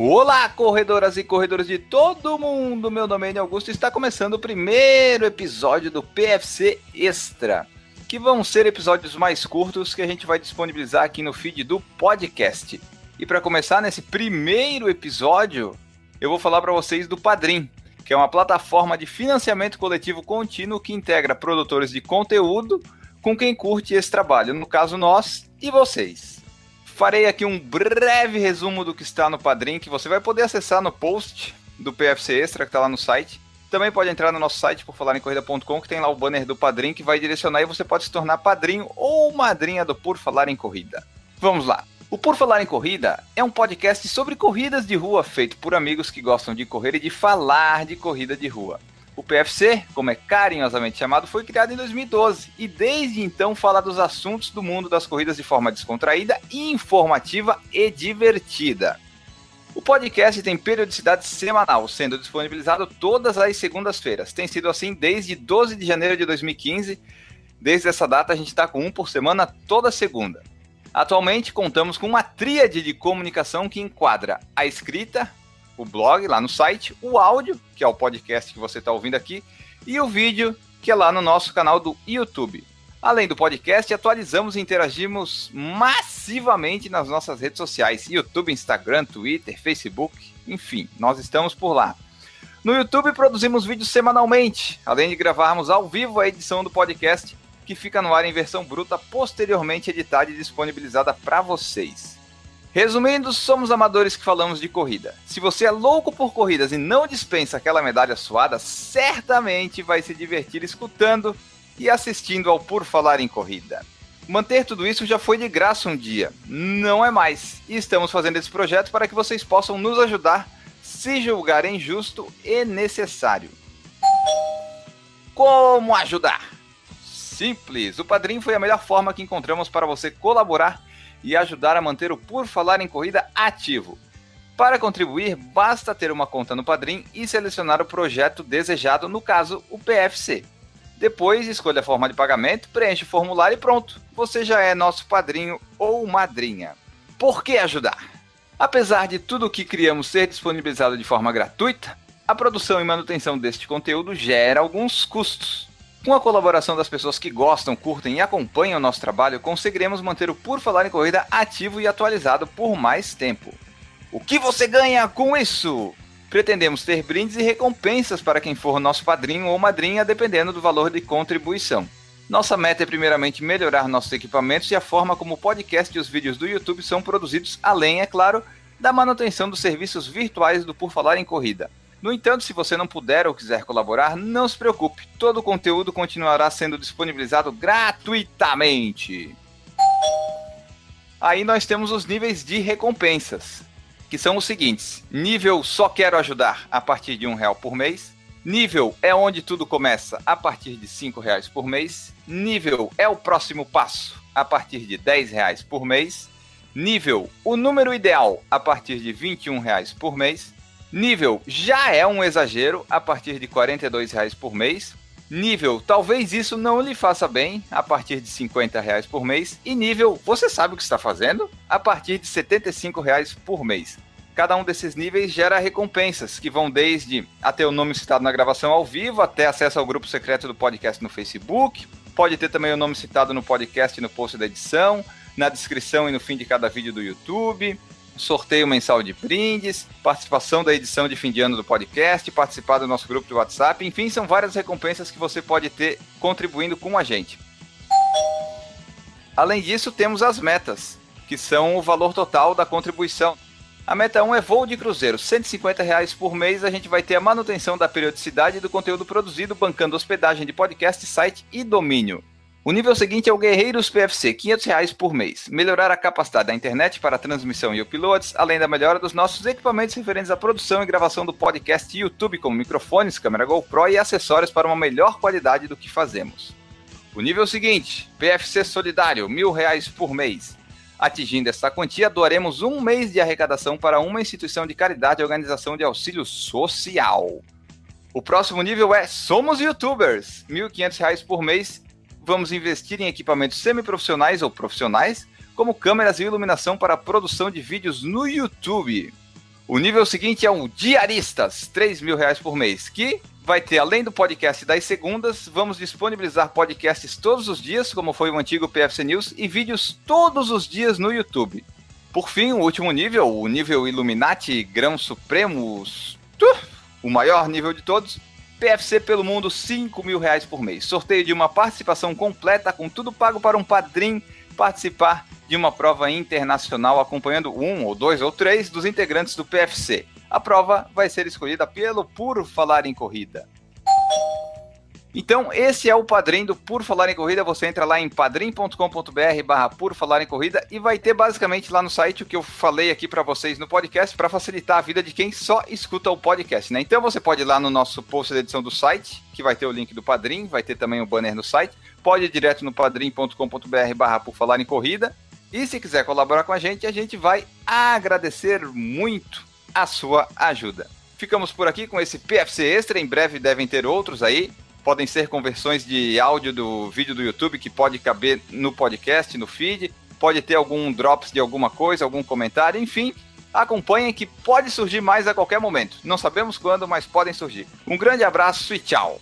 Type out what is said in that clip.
Olá, corredoras e corredores de todo mundo! Meu nome é Augusto e está começando o primeiro episódio do PFC Extra, que vão ser episódios mais curtos que a gente vai disponibilizar aqui no feed do podcast. E para começar nesse primeiro episódio, eu vou falar para vocês do Padrim, que é uma plataforma de financiamento coletivo contínuo que integra produtores de conteúdo com quem curte esse trabalho, no caso nós e vocês. Farei aqui um breve resumo do que está no Padrim, que você vai poder acessar no post do PFC Extra, que está lá no site. Também pode entrar no nosso site, por falar em corrida.com, que tem lá o banner do Padrim, que vai direcionar e você pode se tornar padrinho ou madrinha do Por Falar em Corrida. Vamos lá. O Por Falar em Corrida é um podcast sobre corridas de rua feito por amigos que gostam de correr e de falar de corrida de rua. O PFC, como é carinhosamente chamado, foi criado em 2012 e desde então fala dos assuntos do mundo das corridas de forma descontraída, informativa e divertida. O podcast tem periodicidade semanal, sendo disponibilizado todas as segundas-feiras. Tem sido assim desde 12 de janeiro de 2015. Desde essa data a gente está com um por semana toda segunda. Atualmente contamos com uma tríade de comunicação que enquadra a escrita, o blog lá no site, o áudio, que é o podcast que você está ouvindo aqui, e o vídeo, que é lá no nosso canal do YouTube. Além do podcast, atualizamos e interagimos massivamente nas nossas redes sociais: YouTube, Instagram, Twitter, Facebook, enfim, nós estamos por lá. No YouTube produzimos vídeos semanalmente, além de gravarmos ao vivo a edição do podcast, que fica no ar em versão bruta, posteriormente editada e disponibilizada para vocês. Resumindo, somos amadores que falamos de corrida. Se você é louco por corridas e não dispensa aquela medalha suada, certamente vai se divertir escutando e assistindo ao Por Falar em Corrida. Manter tudo isso já foi de graça um dia, não é mais. E estamos fazendo esse projeto para que vocês possam nos ajudar se julgarem justo e necessário. Como ajudar? Simples, o Padrim foi a melhor forma que encontramos para você colaborar e ajudar a manter o Por Falar em Corrida ativo. Para contribuir, basta ter uma conta no Padrim e selecionar o projeto desejado, no caso, o PFC. Depois, escolha a forma de pagamento, preencha o formulário e pronto. Você já é nosso padrinho ou madrinha. Por que ajudar? Apesar de tudo o que criamos ser disponibilizado de forma gratuita, a produção e manutenção deste conteúdo gera alguns custos. Com a colaboração das pessoas que gostam, curtem e acompanham o nosso trabalho, conseguiremos manter o Por Falar em Corrida ativo e atualizado por mais tempo. O que você ganha com isso? Pretendemos ter brindes e recompensas para quem for nosso padrinho ou madrinha, dependendo do valor de contribuição. Nossa meta é primeiramente melhorar nossos equipamentos e a forma como o podcast e os vídeos do YouTube são produzidos, além, é claro, da manutenção dos serviços virtuais do Por Falar em Corrida. No entanto, se você não puder ou quiser colaborar, não se preocupe, todo o conteúdo continuará sendo disponibilizado gratuitamente. Aí nós temos os níveis de recompensas, que são os seguintes: nível só quero ajudar a partir de um real por mês. Nível é onde tudo começa a partir de cinco reais por mês. Nível é o próximo passo a partir de dez reais por mês. Nível o número ideal a partir de vinte reais por mês. Nível já é um exagero a partir de 42 reais por mês. Nível, talvez isso não lhe faça bem, a partir de 50 reais por mês. E nível, você sabe o que está fazendo? A partir de 75 reais por mês. Cada um desses níveis gera recompensas, que vão desde até o nome citado na gravação ao vivo, até acesso ao grupo secreto do podcast no Facebook. Pode ter também o nome citado no podcast no post da edição, na descrição e no fim de cada vídeo do YouTube sorteio mensal de brindes, participação da edição de fim de ano do podcast, participar do nosso grupo de WhatsApp, enfim, são várias recompensas que você pode ter contribuindo com a gente. Além disso, temos as metas, que são o valor total da contribuição. A meta 1 é voo de cruzeiro, 150 reais por mês. A gente vai ter a manutenção da periodicidade do conteúdo produzido, bancando hospedagem de podcast, site e domínio. O nível seguinte é o Guerreiros PFC, 500 reais por mês. Melhorar a capacidade da internet para transmissão e uploads, além da melhora dos nossos equipamentos referentes à produção e gravação do podcast e YouTube, como microfones, câmera GoPro e acessórios para uma melhor qualidade do que fazemos. O nível seguinte, PFC Solidário, mil reais por mês. Atingindo esta quantia, doaremos um mês de arrecadação para uma instituição de caridade e organização de auxílio social. O próximo nível é Somos Youtubers, R$ 1.500 por mês vamos investir em equipamentos semiprofissionais ou profissionais, como câmeras e iluminação para a produção de vídeos no YouTube. O nível seguinte é o Diaristas, 3 mil reais por mês, que vai ter, além do podcast das segundas, vamos disponibilizar podcasts todos os dias, como foi o antigo PFC News, e vídeos todos os dias no YouTube. Por fim, o último nível, o nível Illuminati Grão Supremos, o maior nível de todos, PFC pelo mundo, 5 mil reais por mês. Sorteio de uma participação completa, com tudo pago para um padrinho participar de uma prova internacional acompanhando um ou dois ou três dos integrantes do PFC. A prova vai ser escolhida pelo Puro Falar em Corrida. Então, esse é o padrinho do Por Falar em Corrida. Você entra lá em padrim.com.br barra Por Falar em Corrida e vai ter basicamente lá no site o que eu falei aqui para vocês no podcast para facilitar a vida de quem só escuta o podcast, né? Então você pode ir lá no nosso post da edição do site, que vai ter o link do Padrim, vai ter também o banner no site. Pode ir direto no padrim.com.br barra Por Falar em Corrida. E se quiser colaborar com a gente, a gente vai agradecer muito a sua ajuda. Ficamos por aqui com esse PFC Extra. Em breve devem ter outros aí podem ser conversões de áudio do vídeo do YouTube que pode caber no podcast, no feed, pode ter algum drops de alguma coisa, algum comentário, enfim. Acompanhem que pode surgir mais a qualquer momento. Não sabemos quando, mas podem surgir. Um grande abraço e tchau!